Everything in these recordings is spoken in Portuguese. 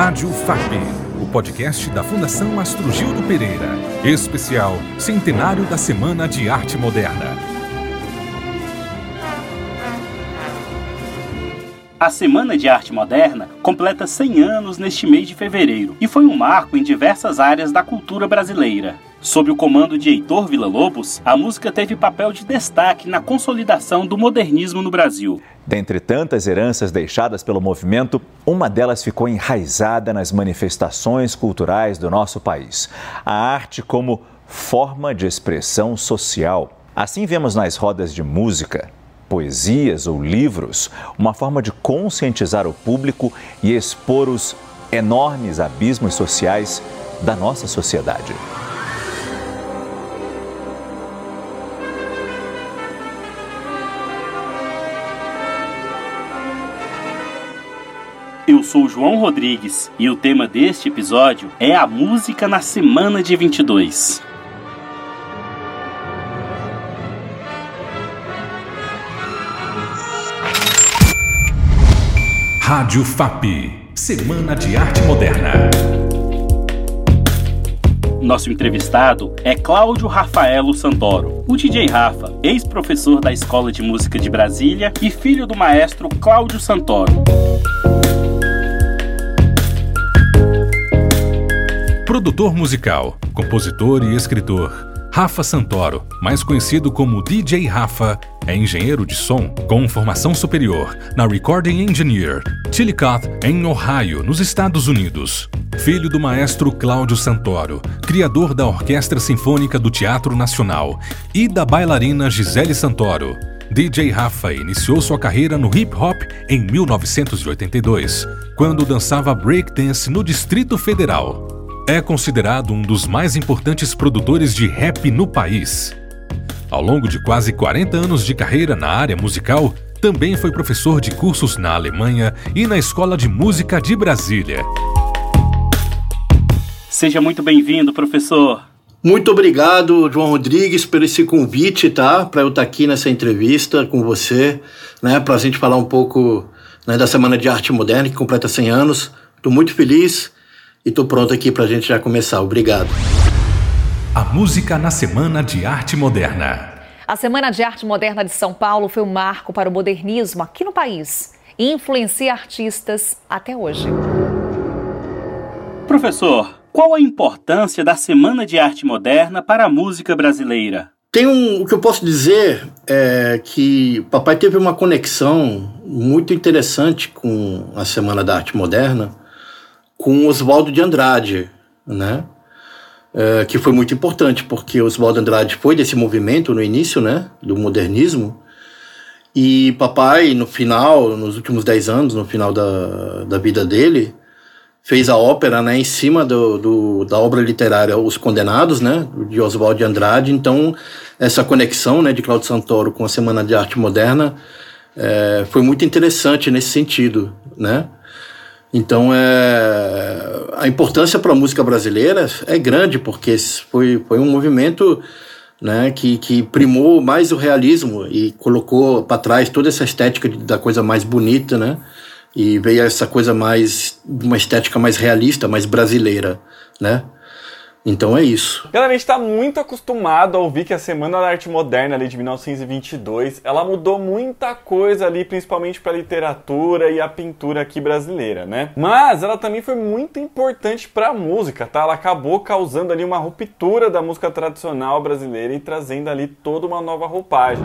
Rádio FAP, o podcast da Fundação Astro Gildo Pereira. Especial Centenário da Semana de Arte Moderna. A Semana de Arte Moderna completa 100 anos neste mês de fevereiro e foi um marco em diversas áreas da cultura brasileira. Sob o comando de Heitor Villa-Lobos, a música teve papel de destaque na consolidação do modernismo no Brasil. Dentre tantas heranças deixadas pelo movimento, uma delas ficou enraizada nas manifestações culturais do nosso país: a arte como forma de expressão social. Assim vemos nas rodas de música, poesias ou livros uma forma de conscientizar o público e expor os enormes abismos sociais da nossa sociedade. Eu sou João Rodrigues e o tema deste episódio é a música na semana de 22. Rádio FAP, Semana de Arte Moderna. Nosso entrevistado é Cláudio Rafaelo Santoro, o DJ Rafa, ex-professor da Escola de Música de Brasília e filho do maestro Cláudio Santoro. Produtor musical, compositor e escritor. Rafa Santoro, mais conhecido como DJ Rafa, é engenheiro de som com formação superior na Recording Engineer, Chillicothe, em Ohio, nos Estados Unidos. Filho do maestro Cláudio Santoro, criador da Orquestra Sinfônica do Teatro Nacional e da bailarina Gisele Santoro. DJ Rafa iniciou sua carreira no hip hop em 1982, quando dançava breakdance no Distrito Federal. É considerado um dos mais importantes produtores de rap no país. Ao longo de quase 40 anos de carreira na área musical, também foi professor de cursos na Alemanha e na Escola de Música de Brasília. Seja muito bem-vindo, professor. Muito obrigado, João Rodrigues, por esse convite, tá? Para eu estar aqui nessa entrevista com você, né? Para a gente falar um pouco né, da Semana de Arte Moderna, que completa 100 anos. Estou muito feliz e estou pronto aqui para a gente já começar. Obrigado. A música na Semana de Arte Moderna. A Semana de Arte Moderna de São Paulo foi um marco para o modernismo aqui no país e influencia artistas até hoje. Professor, qual a importância da Semana de Arte Moderna para a música brasileira? Tem um, o que eu posso dizer é que papai teve uma conexão muito interessante com a Semana da Arte Moderna com Oswaldo de Andrade, né? É, que foi muito importante, porque Oswaldo Andrade foi desse movimento no início, né? Do modernismo. E papai, no final, nos últimos dez anos, no final da, da vida dele, fez a ópera né, em cima do, do, da obra literária Os Condenados, né, de Oswaldo de Andrade. Então, essa conexão né, de Claudio Santoro com a Semana de Arte Moderna é, foi muito interessante nesse sentido, né? Então, é, a importância para a música brasileira é grande, porque foi, foi um movimento né, que, que primou mais o realismo e colocou para trás toda essa estética da coisa mais bonita, né? E veio essa coisa mais, uma estética mais realista, mais brasileira, né? Então é isso. Galera, a gente está muito acostumado a ouvir que a Semana da Arte Moderna ali de 1922, ela mudou muita coisa ali, principalmente para a literatura e a pintura aqui brasileira, né? Mas ela também foi muito importante para a música, tá? Ela acabou causando ali uma ruptura da música tradicional brasileira e trazendo ali toda uma nova roupagem.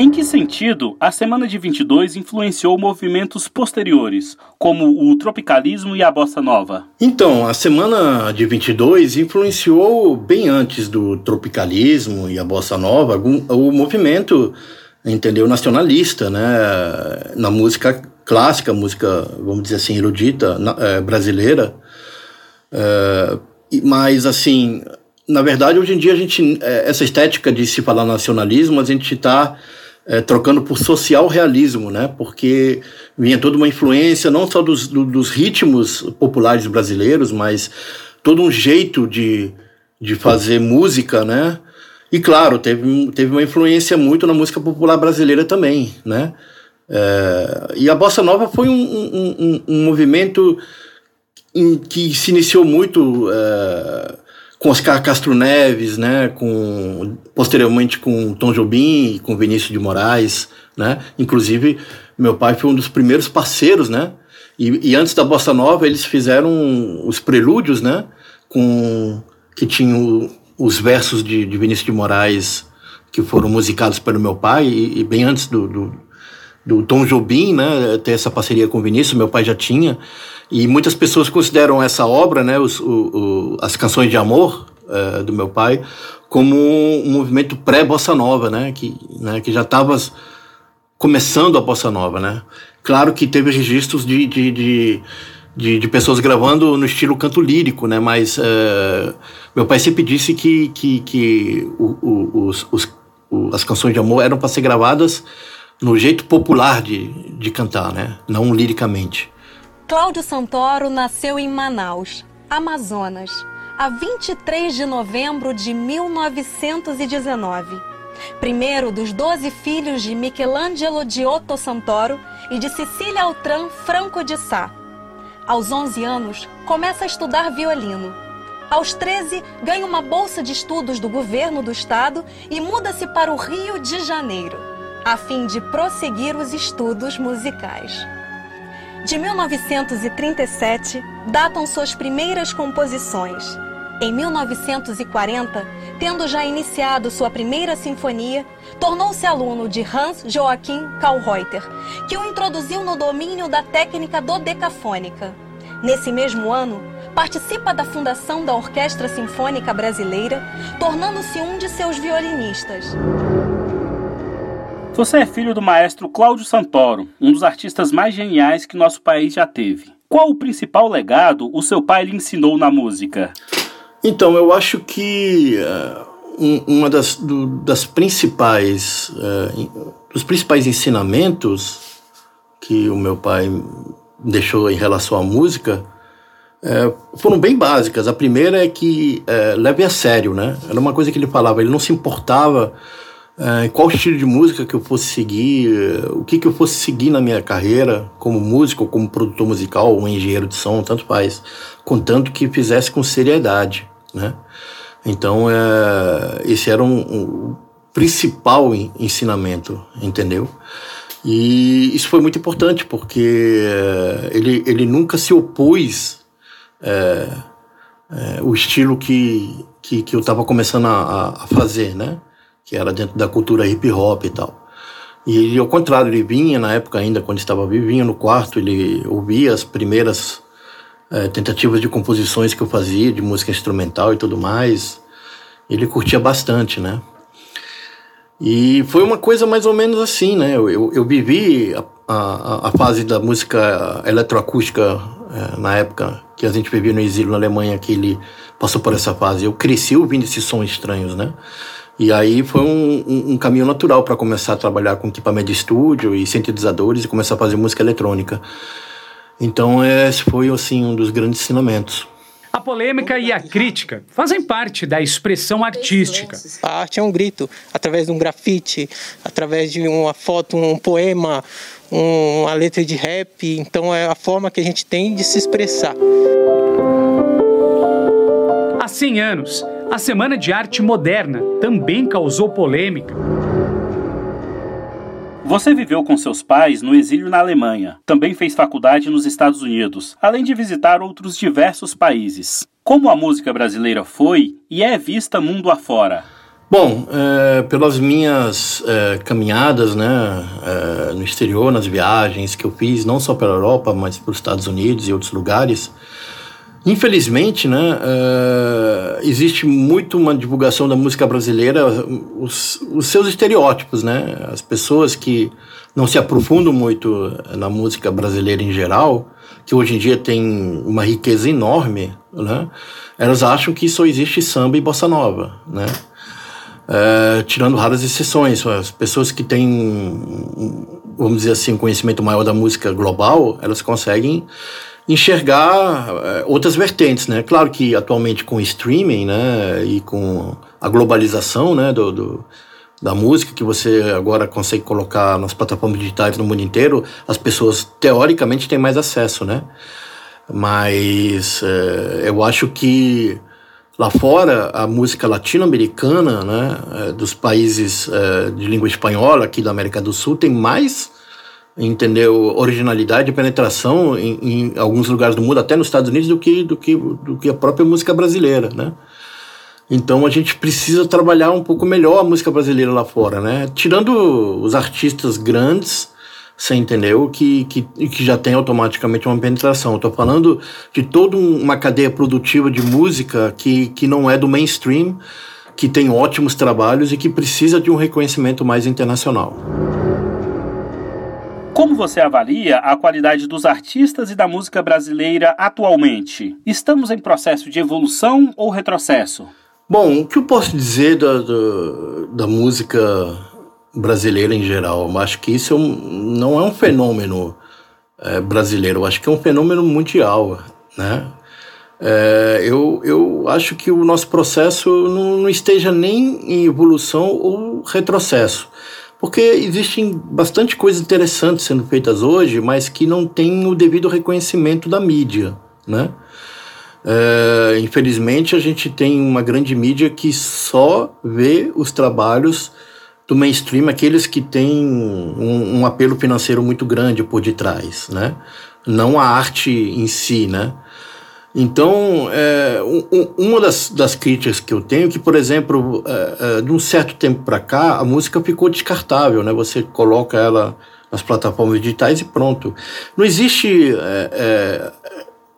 Em que sentido a Semana de 22 influenciou movimentos posteriores, como o tropicalismo e a bossa nova? Então, a Semana de 22 influenciou bem antes do tropicalismo e a bossa nova o movimento, entendeu, nacionalista, né, na música clássica, música, vamos dizer assim, erudita é, brasileira. É, mas, assim, na verdade, hoje em dia, a gente, é, essa estética de se falar nacionalismo, a gente está é, trocando por social realismo, né? Porque vinha toda uma influência não só dos, do, dos ritmos populares brasileiros, mas todo um jeito de, de fazer música, né? E claro, teve, teve uma influência muito na música popular brasileira também, né? É, e a bossa nova foi um, um, um, um movimento que se iniciou muito é, com Oscar Castro Neves, né, com posteriormente com Tom Jobim e com Vinícius de Moraes, né? Inclusive meu pai foi um dos primeiros parceiros, né? E, e antes da bossa nova eles fizeram os prelúdios, né? Com que tinham os versos de, de Vinícius de Moraes que foram musicados pelo meu pai e, e bem antes do, do, do, Tom Jobim, né, ter essa parceria com o Vinícius, meu pai já tinha e muitas pessoas consideram essa obra, né, os, o, o, as canções de amor uh, do meu pai, como um movimento pré-bossa nova, né, que, né, que já estava começando a bossa nova, né. Claro que teve registros de, de, de de, de, pessoas gravando no estilo canto lírico, né? Mas uh, meu pai sempre disse que, que, que o, o, os, os, o, as canções de amor eram para ser gravadas no jeito popular de, de cantar, né? Não liricamente. Cláudio Santoro nasceu em Manaus, Amazonas, a 23 de novembro de 1919. Primeiro dos doze filhos de Michelangelo Giotto Santoro e de Cecília Altran Franco de Sá. Aos 11 anos, começa a estudar violino. Aos 13, ganha uma bolsa de estudos do governo do estado e muda-se para o Rio de Janeiro, a fim de prosseguir os estudos musicais. De 1937, datam suas primeiras composições. Em 1940, tendo já iniciado sua primeira sinfonia, tornou-se aluno de Hans Joachim Kallreuter, que o introduziu no domínio da técnica dodecafônica. Nesse mesmo ano, participa da fundação da Orquestra Sinfônica Brasileira, tornando-se um de seus violinistas. Você é filho do maestro Cláudio Santoro, um dos artistas mais geniais que nosso país já teve. Qual o principal legado o seu pai lhe ensinou na música? Então, eu acho que uh, um, uma das, do, das principais uh, dos principais ensinamentos que o meu pai deixou em relação à música uh, foram bem básicas. A primeira é que leve a sério, né? Era uma coisa que ele falava. Ele não se importava uh, qual estilo de música que eu fosse seguir, o que, que eu fosse seguir na minha carreira como músico, como produtor musical, ou engenheiro de som, tanto faz, contanto que fizesse com seriedade, né? Então, uh, esse era um, um principal ensinamento, entendeu? E isso foi muito importante porque ele, ele nunca se opôs é, é, o estilo que, que, que eu estava começando a, a, fazer, né? Que era dentro da cultura hip hop e tal. E ao contrário, ele vinha na época ainda, quando estava vivinho no quarto, ele ouvia as primeiras é, tentativas de composições que eu fazia, de música instrumental e tudo mais. Ele curtia bastante, né? E foi uma coisa mais ou menos assim, né? Eu, eu, eu vivi a, a, a, fase da música eletroacústica é, na época que a gente vivia no exílio na Alemanha, que ele passou por essa fase. Eu cresci ouvindo esses sons estranhos, né? E aí foi um, um, um caminho natural para começar a trabalhar com equipamento de estúdio e sintetizadores e começar a fazer música eletrônica. Então esse foi assim um dos grandes ensinamentos. A polêmica e a crítica fazem parte da expressão artística. A arte é um grito, através de um grafite, através de uma foto, um poema, um, uma letra de rap. Então é a forma que a gente tem de se expressar. Há 100 anos, a Semana de Arte Moderna também causou polêmica. Você viveu com seus pais no exílio na Alemanha. Também fez faculdade nos Estados Unidos, além de visitar outros diversos países. Como a música brasileira foi e é vista mundo afora? Bom, é, pelas minhas é, caminhadas né, é, no exterior, nas viagens que eu fiz, não só pela Europa, mas para os Estados Unidos e outros lugares, Infelizmente, né, uh, existe muito uma divulgação da música brasileira, os, os, seus estereótipos, né? As pessoas que não se aprofundam muito na música brasileira em geral, que hoje em dia tem uma riqueza enorme, né? Elas acham que só existe samba e bossa nova, né? Uh, tirando raras exceções, as pessoas que têm, vamos dizer assim, um conhecimento maior da música global, elas conseguem enxergar é, outras vertentes, né? Claro que atualmente com o streaming, né, e com a globalização, né, do, do, da música, que você agora consegue colocar nas plataformas digitais no mundo inteiro, as pessoas teoricamente têm mais acesso, né? Mas é, eu acho que lá fora a música latino-americana, né, é, dos países é, de língua espanhola aqui da América do Sul tem mais entendeu originalidade e penetração em, em, alguns lugares do mundo até nos Estados Unidos do que do que do que a própria música brasileira né então a gente precisa trabalhar um pouco melhor a música brasileira lá fora né tirando os artistas grandes você entendeu que, que, que já tem automaticamente uma penetração. Estou falando de toda uma cadeia produtiva de música que, que não é do mainstream, que tem ótimos trabalhos e que precisa de um reconhecimento mais internacional. Como você avalia a qualidade dos artistas e da música brasileira atualmente? Estamos em processo de evolução ou retrocesso? Bom, o que eu posso dizer da, da, da música brasileira em geral? Eu acho que isso é um, não é um fenômeno é, brasileiro, eu acho que é um fenômeno mundial, né? É, eu, eu acho que o nosso processo não, não esteja nem em evolução ou retrocesso porque existem bastante coisas interessantes sendo feitas hoje, mas que não têm o devido reconhecimento da mídia, né? É, infelizmente, a gente tem uma grande mídia que só vê os trabalhos do mainstream, aqueles que têm um, um apelo financeiro muito grande por detrás, né? Não a arte em si, né? Então, é, um, uma das, das, críticas que eu tenho é que, por exemplo, é, é, de um certo tempo para cá, a música ficou descartável, né? Você coloca ela nas plataformas digitais e pronto. Não existe... É, é,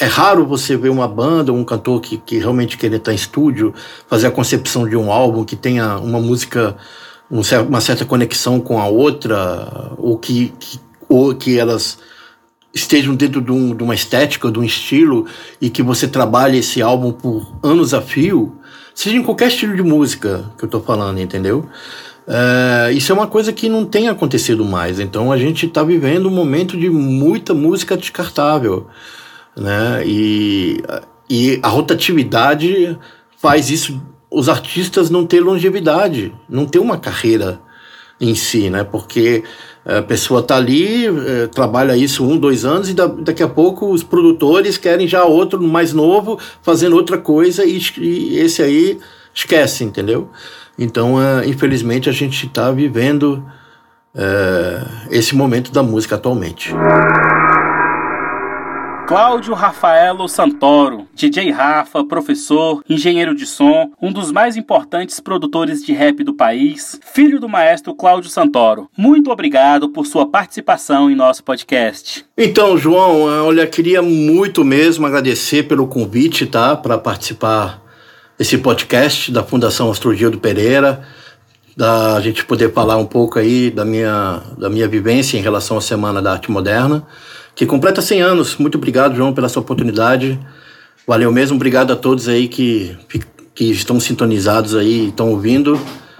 é raro você ver uma banda, um cantor que, que realmente querer estar em estúdio, fazer a concepção de um álbum que tenha uma música, um, uma certa conexão com a outra, ou que, que, ou que elas estejam dentro de, um, de, uma estética, de um estilo, e que você trabalhe esse álbum por anos a fio, seja em qualquer estilo de música que eu estou falando, entendeu? É, isso é uma coisa que não tem acontecido mais. Então a gente está vivendo um momento de muita música descartável, né? E, e a rotatividade faz isso, os artistas não ter longevidade, não ter uma carreira em si, né? Porque a pessoa está ali, é, trabalha isso um, dois anos e da, daqui a pouco os produtores querem já outro mais novo fazendo outra coisa e, esse aí esquece, entendeu? Então, é, infelizmente, a gente está vivendo esse momento da música atualmente. Cláudio Rafaelo Santoro, DJ Rafa, professor, engenheiro de som, um dos mais importantes produtores de rap do país, filho do maestro Cláudio Santoro. Muito obrigado por sua participação em nosso podcast. Então, João, olha, queria muito mesmo agradecer pelo convite, tá, para participar desse podcast da Fundação Astrogildo Pereira da gente poder falar um pouco aí da minha, da minha vivência em relação à Semana da Arte Moderna que completa 100 anos. Muito obrigado, João, pela sua oportunidade. Valeu mesmo. Obrigado a todos aí que, que estão sintonizados aí, estão ouvindo.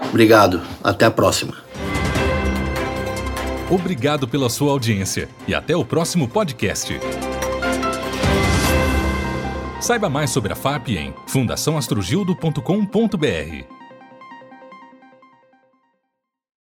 Obrigado. Até a próxima. Obrigado pela sua audiência e até o próximo podcast. Saiba mais sobre a FAP em fundaçãoastrogildo.com.br.